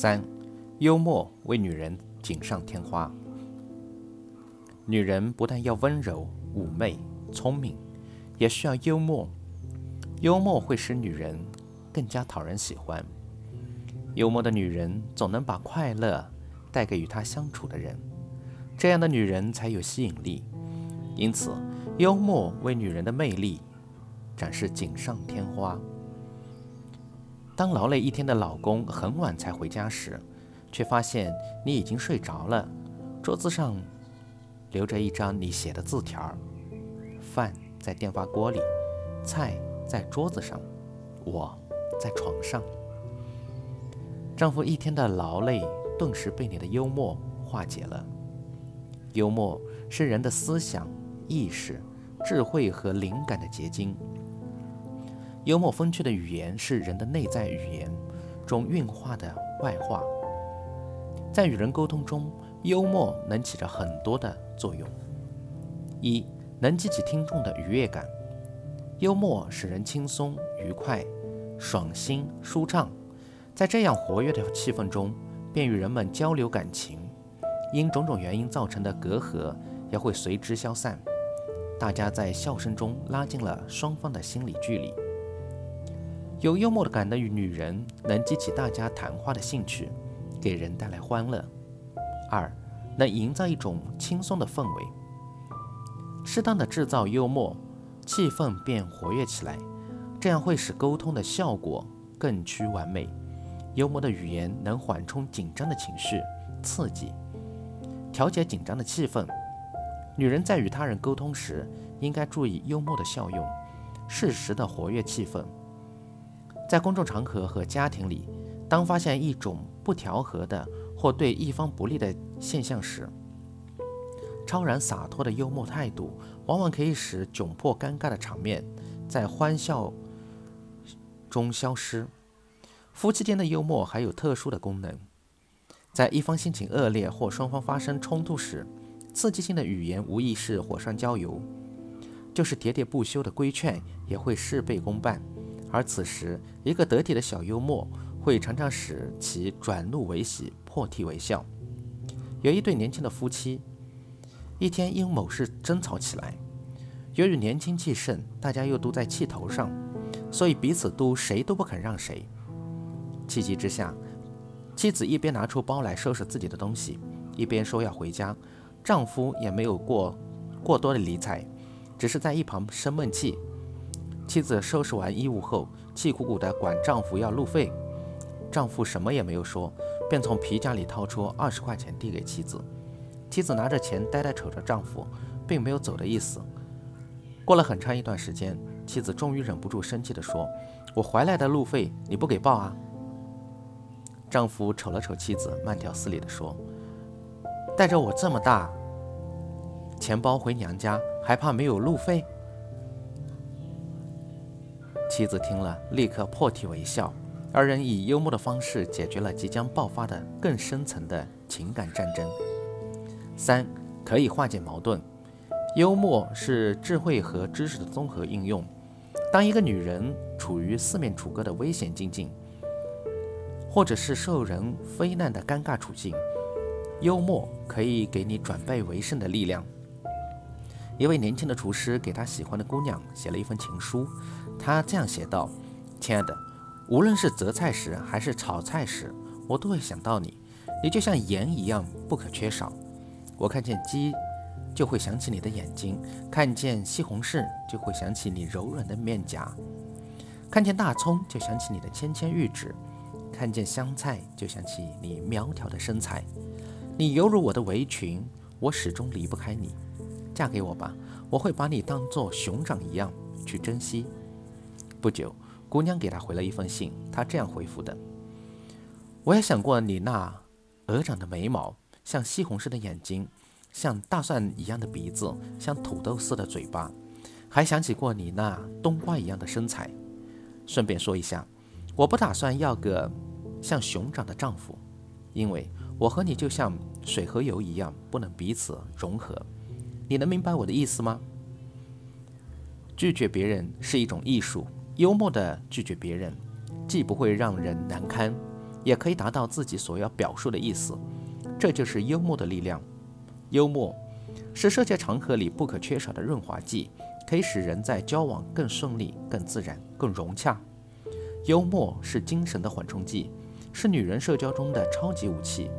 三，幽默为女人锦上添花。女人不但要温柔、妩媚、聪明，也需要幽默。幽默会使女人更加讨人喜欢。幽默的女人总能把快乐带给与她相处的人，这样的女人才有吸引力。因此，幽默为女人的魅力展示锦上添花。当劳累一天的老公很晚才回家时，却发现你已经睡着了，桌子上。留着一张你写的字条，饭在电饭锅里，菜在桌子上，我在床上。丈夫一天的劳累顿时被你的幽默化解了。幽默是人的思想、意识、智慧和灵感的结晶。幽默风趣的语言是人的内在语言中蕴化的外化，在与人沟通中。幽默能起着很多的作用：一，能激起听众的愉悦感。幽默使人轻松、愉快、爽心、舒畅，在这样活跃的气氛中，便与人们交流感情。因种种原因造成的隔阂也会随之消散。大家在笑声中拉近了双方的心理距离。有幽默感的女人能激起大家谈话的兴趣，给人带来欢乐。二，能营造一种轻松的氛围，适当的制造幽默，气氛便活跃起来，这样会使沟通的效果更趋完美。幽默的语言能缓冲紧张的情绪，刺激、调节紧张的气氛。女人在与他人沟通时，应该注意幽默的效用，适时的活跃气氛。在公众场合和家庭里，当发现一种不调和的。或对一方不利的现象时，超然洒脱的幽默态度，往往可以使窘迫尴尬的场面在欢笑中消失。夫妻间的幽默还有特殊的功能，在一方心情恶劣或双方发生冲突时，刺激性的语言无疑是火上浇油，就是喋喋不休的规劝也会事倍功半。而此时，一个得体的小幽默。会常常使其转怒为喜，破涕为笑。有一对年轻的夫妻，一天因某事争吵起来。由于年轻气盛，大家又都在气头上，所以彼此都谁都不肯让谁。气急之下，妻子一边拿出包来收拾自己的东西，一边说要回家。丈夫也没有过过多的理睬，只是在一旁生闷气。妻子收拾完衣物后，气鼓鼓地管丈夫要路费。丈夫什么也没有说，便从皮夹里掏出二十块钱递给妻子。妻子拿着钱呆呆瞅着丈夫，并没有走的意思。过了很长一段时间，妻子终于忍不住生气地说：“我回来的路费你不给报啊？”丈夫瞅了瞅妻子，慢条斯理地说：“带着我这么大钱包回娘家，还怕没有路费？”妻子听了，立刻破涕为笑。二人以幽默的方式解决了即将爆发的更深层的情感战争。三，可以化解矛盾。幽默是智慧和知识的综合应用。当一个女人处于四面楚歌的危险境境，或者是受人非难的尴尬处境，幽默可以给你转败为胜的力量。一位年轻的厨师给他喜欢的姑娘写了一封情书，他这样写道：“亲爱的。”无论是择菜时还是炒菜时，我都会想到你。你就像盐一样不可缺少。我看见鸡，就会想起你的眼睛；看见西红柿，就会想起你柔软的面颊；看见大葱，就想起你的纤纤玉指；看见香菜，就想起你苗条的身材。你犹如我的围裙，我始终离不开你。嫁给我吧，我会把你当作熊掌一样去珍惜。不久。姑娘给他回了一封信，他这样回复的：“我也想过你那鹅长的眉毛，像西红柿的眼睛，像大蒜一样的鼻子，像土豆似的嘴巴，还想起过你那冬瓜一样的身材。顺便说一下，我不打算要个像熊掌的丈夫，因为我和你就像水和油一样，不能彼此融合。你能明白我的意思吗？拒绝别人是一种艺术。”幽默地拒绝别人，既不会让人难堪，也可以达到自己所要表述的意思。这就是幽默的力量。幽默是社交场合里不可缺少的润滑剂，可以使人在交往更顺利、更自然、更融洽。幽默是精神的缓冲剂，是女人社交中的超级武器。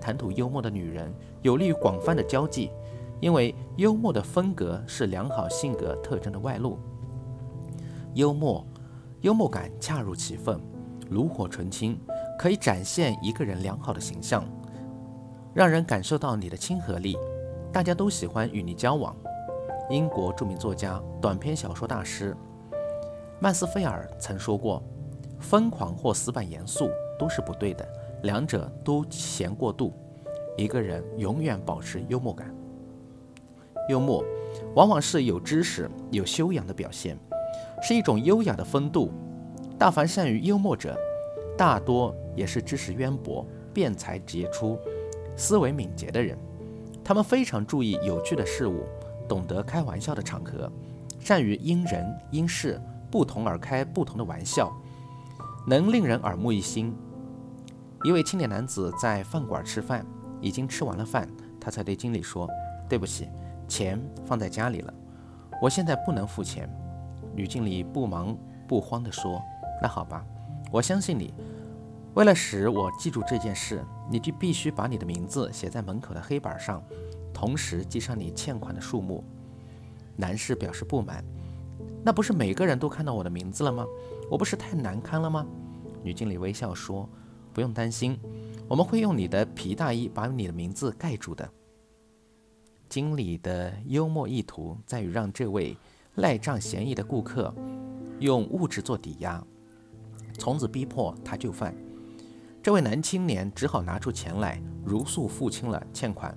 谈吐幽默的女人有利于广泛的交际，因为幽默的风格是良好性格特征的外露。幽默，幽默感恰如其分，炉火纯青，可以展现一个人良好的形象，让人感受到你的亲和力，大家都喜欢与你交往。英国著名作家、短篇小说大师曼斯菲尔曾说过。疯狂或死板严肃都是不对的，两者都嫌过度。一个人永远保持幽默感，幽默往往是有知识、有修养的表现，是一种优雅的风度。大凡善于幽默者，大多也是知识渊博、辩才杰出、思维敏捷的人。他们非常注意有趣的事物，懂得开玩笑的场合，善于因人因事不同而开不同的玩笑。能令人耳目一新。一位青年男子在饭馆吃饭，已经吃完了饭，他才对经理说：“对不起，钱放在家里了，我现在不能付钱。”女经理不忙不慌地说：“那好吧，我相信你。为了使我记住这件事，你就必须把你的名字写在门口的黑板上，同时记上你欠款的数目。”男士表示不满：“那不是每个人都看到我的名字了吗？”我不是太难堪了吗？女经理微笑说：“不用担心，我们会用你的皮大衣把你的名字盖住的。”经理的幽默意图在于让这位赖账嫌疑的顾客用物质做抵押，从此逼迫他就范。这位男青年只好拿出钱来，如数付清了欠款，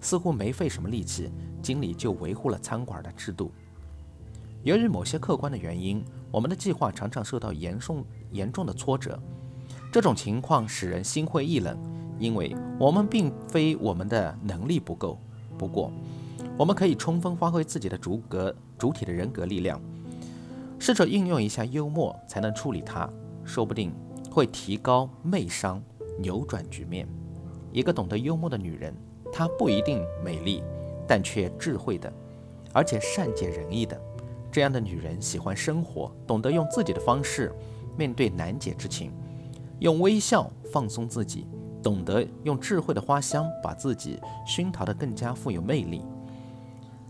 似乎没费什么力气，经理就维护了餐馆的制度。由于某些客观的原因。我们的计划常常受到严重严重的挫折，这种情况使人心灰意冷，因为我们并非我们的能力不够。不过，我们可以充分发挥自己的主格主体的人格力量，试着运用一下幽默，才能处理它，说不定会提高媚商，扭转局面。一个懂得幽默的女人，她不一定美丽，但却智慧的，而且善解人意的。这样的女人喜欢生活，懂得用自己的方式面对难解之情，用微笑放松自己，懂得用智慧的花香把自己熏陶得更加富有魅力。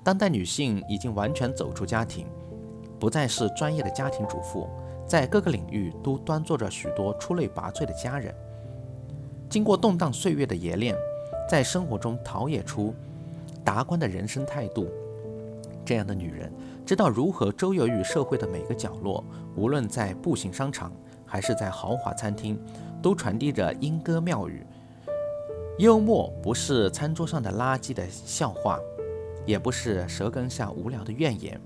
当代女性已经完全走出家庭，不再是专业的家庭主妇，在各个领域都端坐着许多出类拔萃的家人。经过动荡岁月的冶炼，在生活中陶冶出达观的人生态度。这样的女人。知道如何周游于社会的每个角落，无论在步行商场还是在豪华餐厅，都传递着莺歌妙语。幽默不是餐桌上的垃圾的笑话，也不是舌根下无聊的怨言。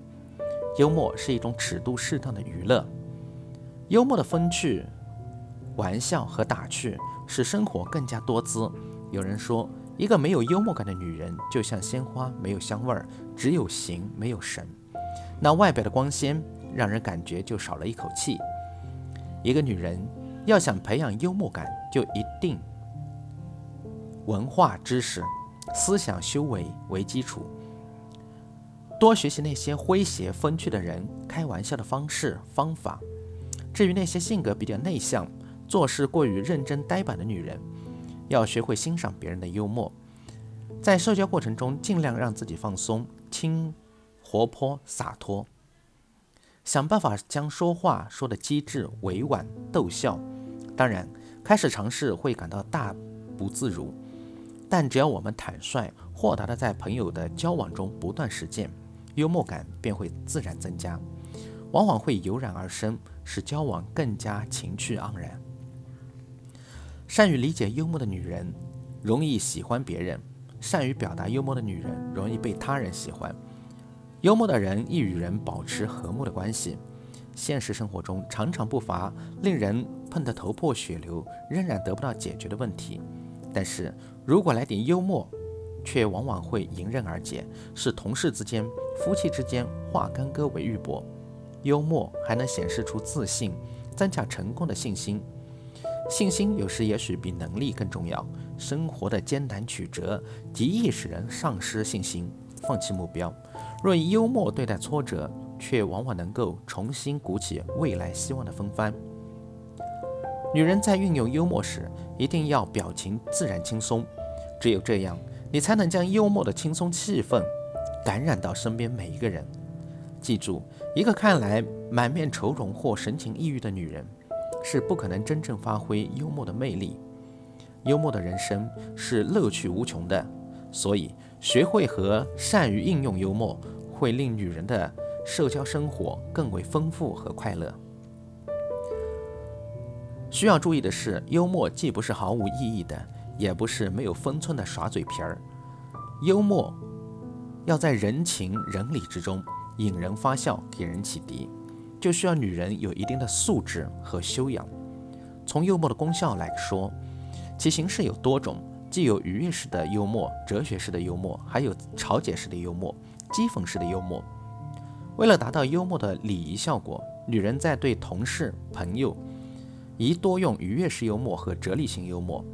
幽默是一种尺度适当的娱乐。幽默的风趣、玩笑和打趣，使生活更加多姿。有人说，一个没有幽默感的女人，就像鲜花没有香味儿，只有形没有神。那外表的光鲜，让人感觉就少了一口气。一个女人要想培养幽默感，就一定文化知识、思想修为为基础，多学习那些诙谐风趣的人开玩笑的方式方法。至于那些性格比较内向、做事过于认真呆板的女人，要学会欣赏别人的幽默，在社交过程中尽量让自己放松、轻。活泼洒脱，想办法将说话说得机智委婉逗笑。当然，开始尝试会感到大不自如，但只要我们坦率豁达的在朋友的交往中不断实践，幽默感便会自然增加，往往会油然而生，使交往更加情趣盎然。善于理解幽默的女人容易喜欢别人，善于表达幽默的女人容易被他人喜欢。幽默的人易与人保持和睦的关系。现实生活中常常不乏令人碰得头破血流，仍然得不到解决的问题。但是如果来点幽默，却往往会迎刃而解，使同事之间、夫妻之间化干戈为玉帛。幽默还能显示出自信，增加成功的信心。信心有时也许比能力更重要。生活的艰难曲折极易使人丧失信心，放弃目标。若以幽默对待挫折，却往往能够重新鼓起未来希望的风帆。女人在运用幽默时，一定要表情自然轻松，只有这样，你才能将幽默的轻松气氛感染到身边每一个人。记住，一个看来满面愁容或神情抑郁的女人，是不可能真正发挥幽默的魅力。幽默的人生是乐趣无穷的，所以学会和善于应用幽默，会令女人的社交生活更为丰富和快乐。需要注意的是，幽默既不是毫无意义的，也不是没有分寸的耍嘴皮儿。幽默要在人情人理之中引人发笑，给人启迪，就需要女人有一定的素质和修养。从幽默的功效来说，其形式有多种，既有愉悦式的幽默、哲学式的幽默，还有嘲解式的幽默、讥讽式的幽默。为了达到幽默的礼仪效果，女人在对同事、朋友宜多用愉悦式幽默和哲理性幽默；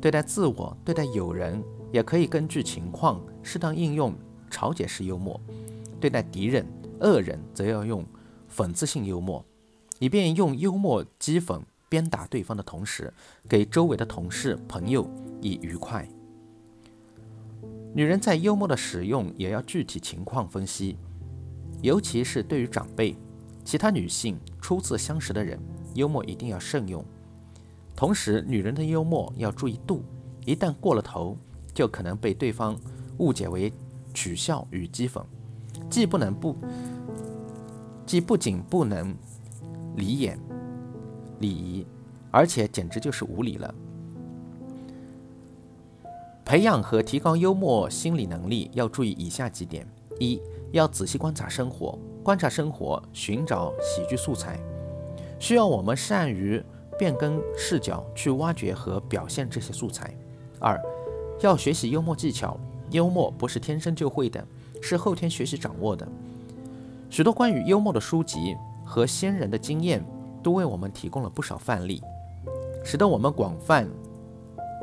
对待自我、对待友人，也可以根据情况适当应用嘲解式幽默；对待敌人、恶人，则要用讽刺性幽默，以便用幽默讥讽。鞭打对方的同时，给周围的同事、朋友以愉快。女人在幽默的使用也要具体情况分析，尤其是对于长辈、其他女性、初次相识的人，幽默一定要慎用。同时，女人的幽默要注意度，一旦过了头，就可能被对方误解为取笑与讥讽，既不能不，既不仅不能理眼。礼仪，而且简直就是无礼了。培养和提高幽默心理能力，要注意以下几点：一要仔细观察生活，观察生活，寻找喜剧素材，需要我们善于变更视角去挖掘和表现这些素材。二要学习幽默技巧，幽默不是天生就会的，是后天学习掌握的。许多关于幽默的书籍和先人的经验。都为我们提供了不少范例，使得我们广泛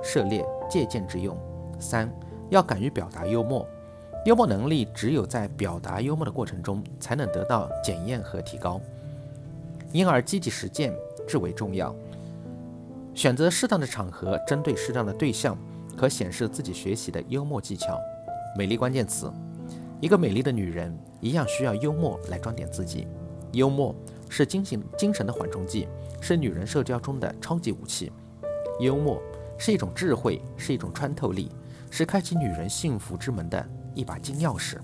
涉猎借鉴之用。三要敢于表达幽默，幽默能力只有在表达幽默的过程中才能得到检验和提高，因而积极实践至为重要。选择适当的场合，针对适当的对象，可显示自己学习的幽默技巧。美丽关键词：一个美丽的女人一样需要幽默来装点自己，幽默。是精神精神的缓冲剂，是女人社交中的超级武器。幽默是一种智慧，是一种穿透力，是开启女人幸福之门的一把金钥匙。